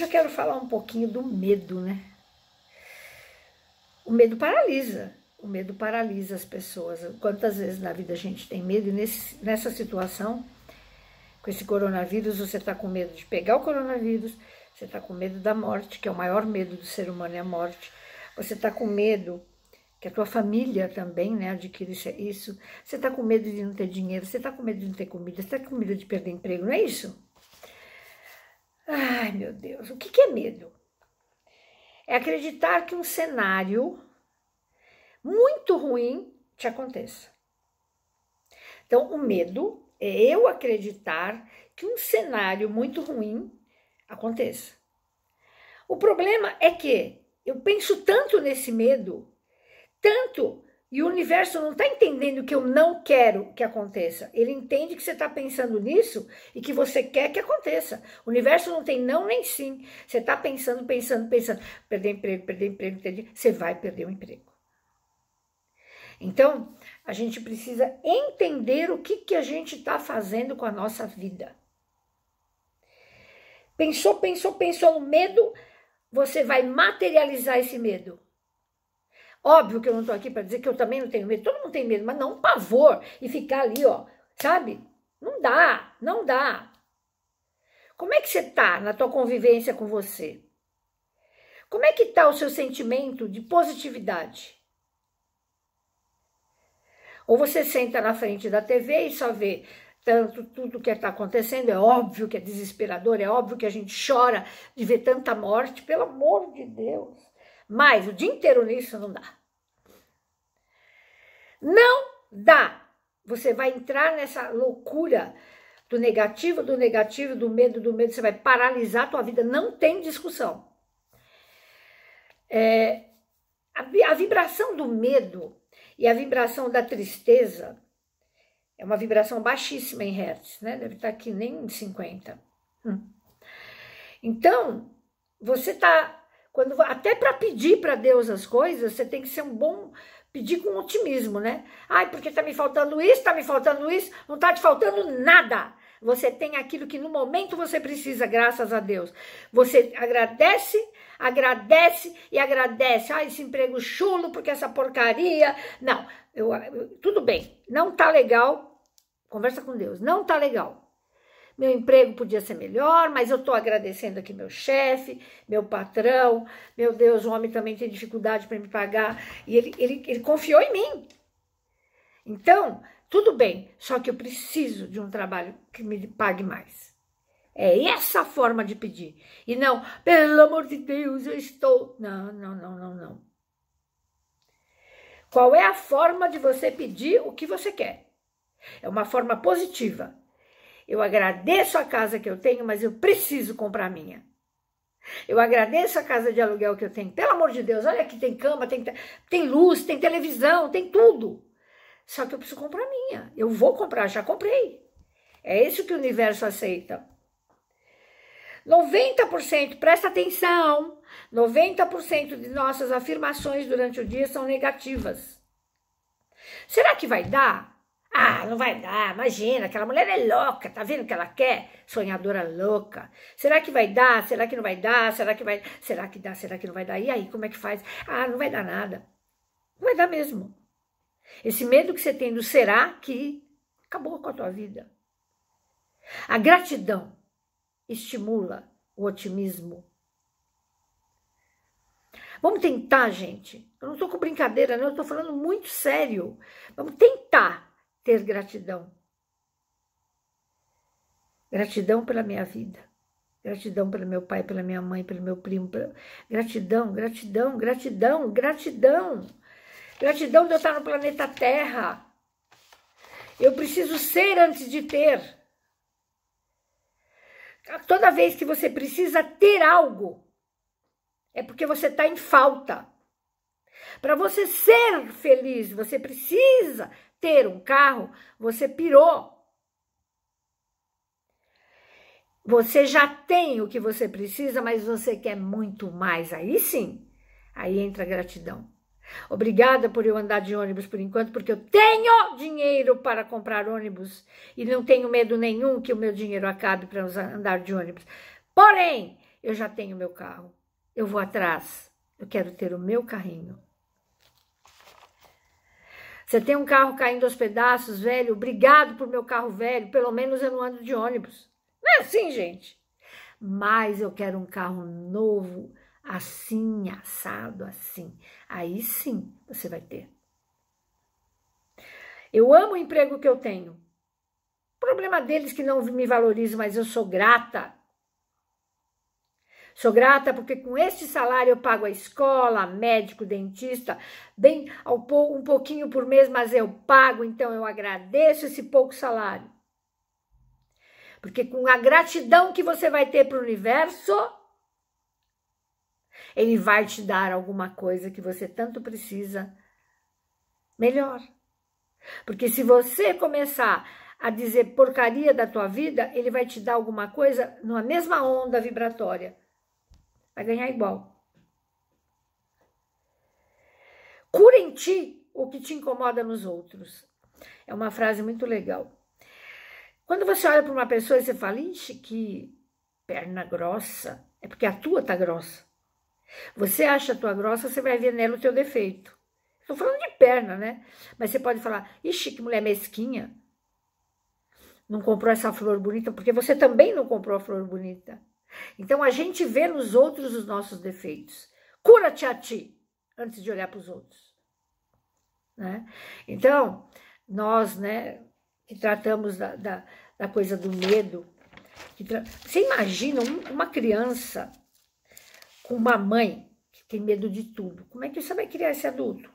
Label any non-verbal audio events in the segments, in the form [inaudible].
Eu quero falar um pouquinho do medo, né? O medo paralisa. O medo paralisa as pessoas. Quantas vezes na vida a gente tem medo e nesse, nessa situação, com esse coronavírus, você está com medo de pegar o coronavírus, você está com medo da morte, que é o maior medo do ser humano, é a morte. Você está com medo que a tua família também né, adquire isso. Você está com medo de não ter dinheiro, você está com medo de não ter comida, você está com medo de perder emprego, não é isso? Ai, meu Deus, o que, que é medo? É acreditar que um cenário muito ruim te aconteça. Então, o medo é eu acreditar que um cenário muito ruim aconteça. O problema é que eu penso tanto nesse medo, tanto e o universo não está entendendo que eu não quero que aconteça. Ele entende que você está pensando nisso e que você quer que aconteça. O universo não tem não nem sim. Você está pensando, pensando, pensando. Perder emprego, perder emprego, perder... você vai perder o emprego. Então, a gente precisa entender o que, que a gente está fazendo com a nossa vida. Pensou, pensou, pensou no medo, você vai materializar esse medo. Óbvio que eu não estou aqui para dizer que eu também não tenho medo. Todo mundo tem medo, mas não um pavor e ficar ali, ó, sabe? Não dá, não dá. Como é que você está na tua convivência com você? Como é que está o seu sentimento de positividade? Ou você senta na frente da TV e só vê tanto tudo que está acontecendo, é óbvio que é desesperador, é óbvio que a gente chora de ver tanta morte, pelo amor de Deus. Mas o dia inteiro nisso não dá. Não dá. Você vai entrar nessa loucura do negativo, do negativo, do medo, do medo. Você vai paralisar a tua vida. Não tem discussão. É, a, a vibração do medo e a vibração da tristeza é uma vibração baixíssima em hertz, né? Deve estar aqui nem em 50. Hum. Então, você está quando até para pedir para Deus as coisas, você tem que ser um bom pedir com otimismo, né? Ai, porque tá me faltando isso, tá me faltando isso, não tá te faltando nada. Você tem aquilo que no momento você precisa, graças a Deus. Você agradece, agradece e agradece. Ah, esse emprego chulo, porque essa porcaria. Não, eu, tudo bem, não tá legal. Conversa com Deus, não tá legal meu emprego podia ser melhor, mas eu estou agradecendo aqui meu chefe, meu patrão, meu Deus, o homem também tem dificuldade para me pagar, e ele, ele, ele confiou em mim. Então, tudo bem, só que eu preciso de um trabalho que me pague mais. É essa forma de pedir. E não, pelo amor de Deus, eu estou. Não, não, não, não, não. Qual é a forma de você pedir o que você quer? É uma forma positiva. Eu agradeço a casa que eu tenho, mas eu preciso comprar minha. Eu agradeço a casa de aluguel que eu tenho. Pelo amor de Deus, olha aqui, tem cama, tem, tem luz, tem televisão, tem tudo. Só que eu preciso comprar minha. Eu vou comprar, já comprei. É isso que o universo aceita. 90%, presta atenção, 90% de nossas afirmações durante o dia são negativas. Será que vai dar? Ah, não vai dar, imagina, aquela mulher é louca, tá vendo o que ela quer? Sonhadora louca. Será que vai dar? Será que não vai dar? Será que vai? Será que dá? Será que não vai dar? E aí, como é que faz? Ah, não vai dar nada. Não vai dar mesmo. Esse medo que você tem do será que acabou com a tua vida. A gratidão estimula o otimismo. Vamos tentar, gente. Eu não estou com brincadeira, não. Eu estou falando muito sério. Vamos tentar ter gratidão. Gratidão pela minha vida. Gratidão pelo meu pai, pela minha mãe, pelo meu primo. Gratidão, gratidão, gratidão, gratidão. Gratidão de eu estar no planeta Terra. Eu preciso ser antes de ter. Toda vez que você precisa ter algo, é porque você está em falta. Para você ser feliz, você precisa ter um carro, você pirou. Você já tem o que você precisa, mas você quer muito mais. Aí sim, aí entra a gratidão. Obrigada por eu andar de ônibus por enquanto, porque eu tenho dinheiro para comprar ônibus e não tenho medo nenhum que o meu dinheiro acabe para andar de ônibus. Porém, eu já tenho meu carro. Eu vou atrás. Eu quero ter o meu carrinho. Você tem um carro caindo aos pedaços, velho. Obrigado por meu carro velho. Pelo menos eu não ando de ônibus. Não é assim, gente. Mas eu quero um carro novo, assim, assado, assim. Aí sim você vai ter. Eu amo o emprego que eu tenho. Problema deles que não me valorizam, mas eu sou grata. Sou grata porque com este salário eu pago a escola, médico, dentista, bem um pouquinho por mês, mas eu pago, então eu agradeço esse pouco salário. Porque com a gratidão que você vai ter para o universo, ele vai te dar alguma coisa que você tanto precisa melhor. Porque se você começar a dizer porcaria da tua vida, ele vai te dar alguma coisa numa mesma onda vibratória. Vai ganhar igual. Cura em ti o que te incomoda nos outros. É uma frase muito legal. Quando você olha para uma pessoa e você fala, ixi, que perna grossa, é porque a tua tá grossa. Você acha a tua grossa, você vai ver nela o teu defeito. Estou falando de perna, né? Mas você pode falar, ixi, que mulher mesquinha. Não comprou essa flor bonita, porque você também não comprou a flor bonita. Então a gente vê nos outros os nossos defeitos. Cura-te a ti, antes de olhar para os outros. Né? Então, nós, né, que tratamos da, da, da coisa do medo, tra... você imagina uma criança com uma mãe que tem medo de tudo. Como é que você vai criar esse adulto?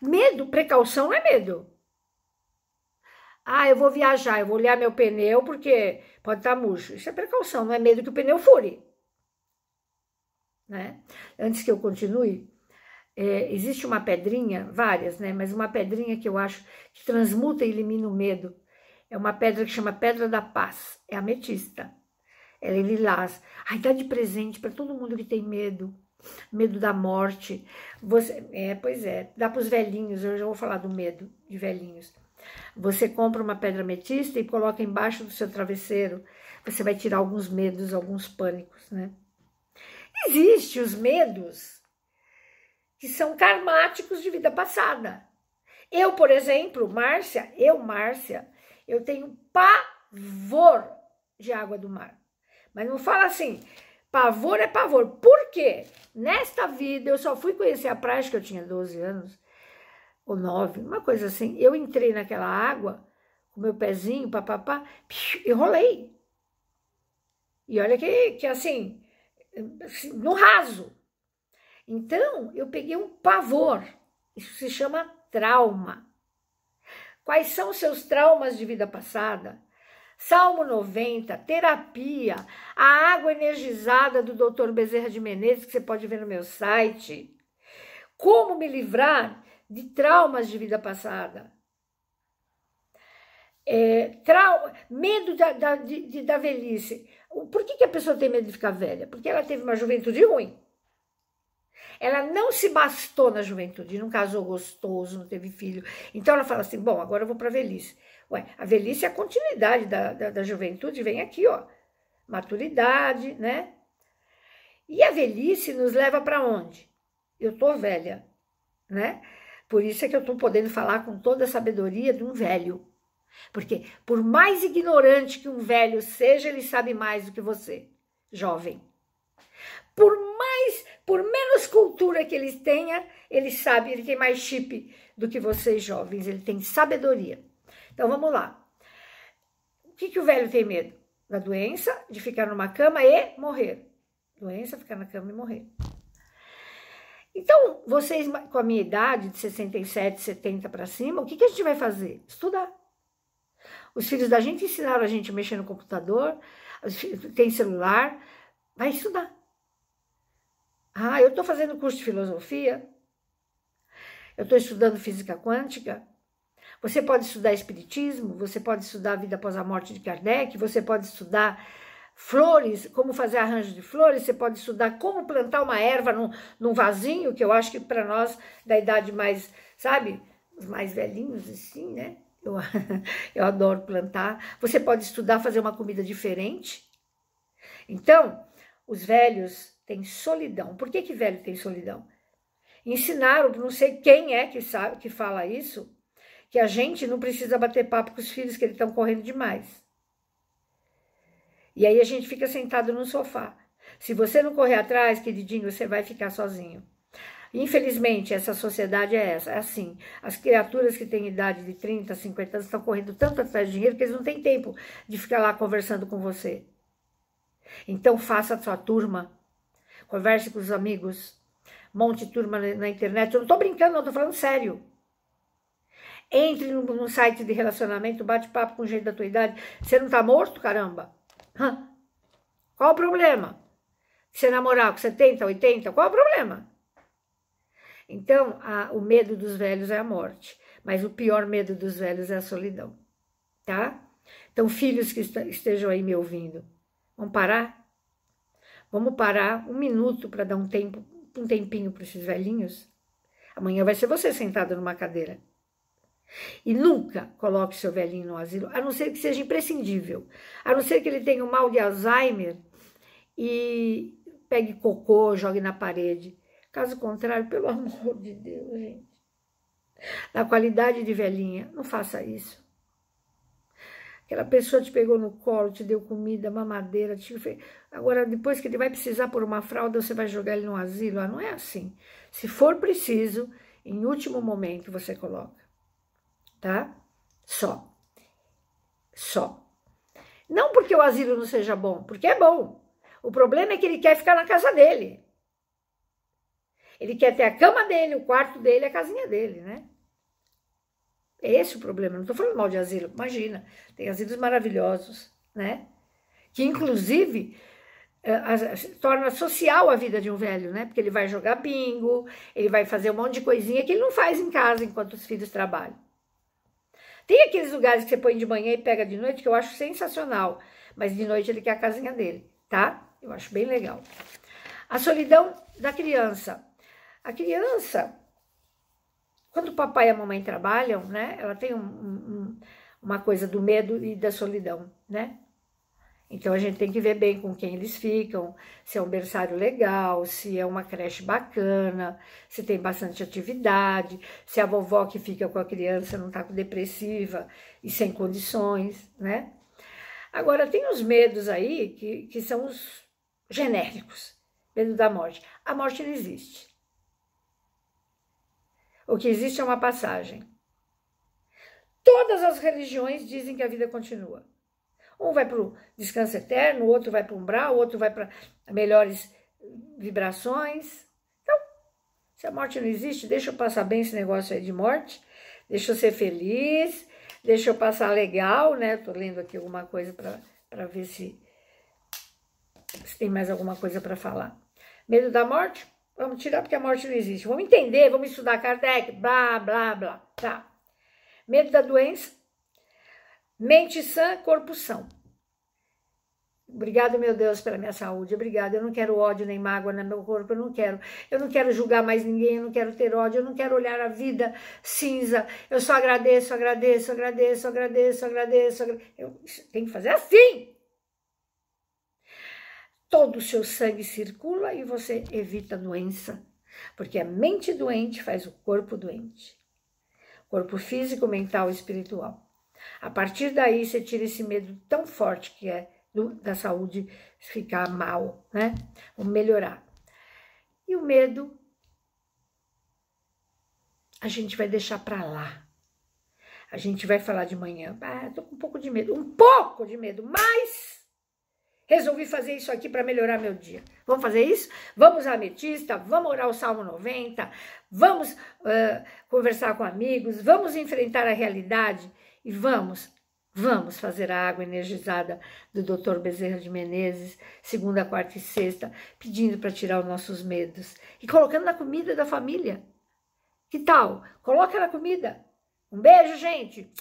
Medo, precaução não é medo. Ah, eu vou viajar, eu vou olhar meu pneu porque pode estar murcho. Isso é precaução, não é medo que o pneu fure. Né? Antes que eu continue, é, existe uma pedrinha, várias, né? Mas uma pedrinha que eu acho que transmuta e elimina o medo. É uma pedra que chama Pedra da Paz. É ametista. Ela é lilás. Ai, dá de presente para todo mundo que tem medo medo da morte. Você, é, pois é, dá para os velhinhos, eu já vou falar do medo de velhinhos. Você compra uma pedra ametista e coloca embaixo do seu travesseiro. Você vai tirar alguns medos, alguns pânicos, né? Existem os medos que são karmáticos de vida passada. Eu, por exemplo, Márcia, eu, Márcia, eu tenho pavor de água do mar. Mas não fala assim, Pavor é pavor. Por quê? Nesta vida eu só fui conhecer a praia que eu tinha 12 anos, ou 9, uma coisa assim. Eu entrei naquela água com meu pezinho, papapá, e rolei. E olha que, que assim, no raso. Então, eu peguei um pavor. Isso se chama trauma. Quais são seus traumas de vida passada? Salmo 90, terapia, a água energizada do Dr. Bezerra de Menezes, que você pode ver no meu site. Como me livrar de traumas de vida passada. É, trau medo da, da, de, da velhice. Por que, que a pessoa tem medo de ficar velha? Porque ela teve uma juventude ruim. Ela não se bastou na juventude, não casou gostoso, não teve filho. Então ela fala assim: bom, agora eu vou para a velhice. Ué, a velhice é a continuidade da, da, da juventude, vem aqui, ó. Maturidade, né? E a velhice nos leva para onde? Eu tô velha, né? Por isso é que eu estou podendo falar com toda a sabedoria de um velho. Porque por mais ignorante que um velho seja, ele sabe mais do que você, jovem. Por mais, por menos cultura que ele tenha, ele sabe, ele tem mais chip do que vocês jovens, ele tem sabedoria. Então vamos lá. O que, que o velho tem medo? Da doença, de ficar numa cama e morrer. Doença, ficar na cama e morrer. Então, vocês com a minha idade, de 67, 70 para cima, o que, que a gente vai fazer? Estudar. Os filhos da gente ensinaram a gente a mexer no computador, tem celular, vai estudar. Ah, eu estou fazendo curso de filosofia, eu estou estudando física quântica, você pode estudar Espiritismo, você pode estudar a vida após a morte de Kardec, você pode estudar flores, como fazer arranjo de flores, você pode estudar como plantar uma erva num, num vasinho, que eu acho que para nós da idade mais, sabe, os mais velhinhos, assim, né? Eu, [laughs] eu adoro plantar. Você pode estudar fazer uma comida diferente. Então, os velhos têm solidão. Por que que velho tem solidão? Ensinaram, não sei quem é que sabe que fala isso, que a gente não precisa bater papo com os filhos que eles estão correndo demais. E aí a gente fica sentado no sofá. Se você não correr atrás, queridinho, você vai ficar sozinho. Infelizmente, essa sociedade é essa, é assim. As criaturas que têm idade de 30, 50 anos estão correndo tanto atrás de dinheiro que eles não têm tempo de ficar lá conversando com você. Então, faça a sua turma, converse com os amigos, monte turma na internet. Eu não estou brincando, não, estou falando sério. Entre no, site de relacionamento, bate papo com gente da tua idade. Você não está morto, caramba? Qual o problema? Você namorar com 70, 80, qual o problema? Então, a, o medo dos velhos é a morte, mas o pior medo dos velhos é a solidão, tá? Então, filhos que estejam aí me ouvindo, vamos parar? Vamos parar um minuto para dar um tempo, um tempinho para esses velhinhos? Amanhã vai ser você sentado numa cadeira. E nunca coloque seu velhinho no asilo, a não ser que seja imprescindível, a não ser que ele tenha um mal de Alzheimer e pegue cocô, jogue na parede. Caso contrário, pelo amor de Deus, gente, na qualidade de velhinha, não faça isso. Aquela pessoa te pegou no colo, te deu comida, mamadeira, te fez... agora depois que ele vai precisar por uma fralda, você vai jogar ele no asilo. Ah, não é assim. Se for preciso, em último momento você coloca, tá? Só. Só. Não porque o asilo não seja bom, porque é bom. O problema é que ele quer ficar na casa dele. Ele quer ter a cama dele, o quarto dele, a casinha dele, né? É esse o problema. Não estou falando mal de asilo. Imagina, tem asilos maravilhosos, né? Que inclusive eh, torna social a vida de um velho, né? Porque ele vai jogar bingo, ele vai fazer um monte de coisinha que ele não faz em casa enquanto os filhos trabalham. Tem aqueles lugares que você põe de manhã e pega de noite que eu acho sensacional, mas de noite ele quer a casinha dele, tá? Eu acho bem legal. A solidão da criança. A criança, quando o papai e a mamãe trabalham, né? Ela tem um, um, uma coisa do medo e da solidão, né? Então a gente tem que ver bem com quem eles ficam, se é um berçário legal, se é uma creche bacana, se tem bastante atividade, se a vovó que fica com a criança não está depressiva e sem condições, né? Agora tem os medos aí que, que são os genéricos. Medo da morte. A morte não existe. O que existe é uma passagem. Todas as religiões dizem que a vida continua. Um vai para o descanso eterno, o outro vai para o umbral, o outro vai para melhores vibrações. Então, se a morte não existe, deixa eu passar bem esse negócio aí de morte, deixa eu ser feliz, deixa eu passar legal, né? Estou lendo aqui alguma coisa para ver se se tem mais alguma coisa para falar. Medo da morte? Vamos tirar porque a morte não existe. Vamos entender, vamos estudar Kardec, blá, blá, blá. Tá. Medo da doença? Mente sã, corpo são. Obrigado, meu Deus, pela minha saúde. Obrigado. Eu não quero ódio nem mágoa no meu corpo. Eu não quero. Eu não quero julgar mais ninguém. Eu não quero ter ódio. Eu não quero olhar a vida cinza. Eu só agradeço, agradeço, agradeço, agradeço, agradeço. agradeço. Eu tenho que fazer assim todo o seu sangue circula e você evita doença, porque a mente doente faz o corpo doente. Corpo físico, mental e espiritual. A partir daí você tira esse medo tão forte que é do, da saúde ficar mal, né? Ou melhorar. E o medo a gente vai deixar para lá. A gente vai falar de manhã, ah, tô com um pouco de medo, um pouco de medo, mas Resolvi fazer isso aqui para melhorar meu dia. Vamos fazer isso? Vamos à ametista, vamos orar o Salmo 90, vamos uh, conversar com amigos, vamos enfrentar a realidade e vamos, vamos fazer a água energizada do Dr. Bezerra de Menezes, segunda, quarta e sexta, pedindo para tirar os nossos medos e colocando na comida da família. Que tal? Coloca na comida. Um beijo, gente!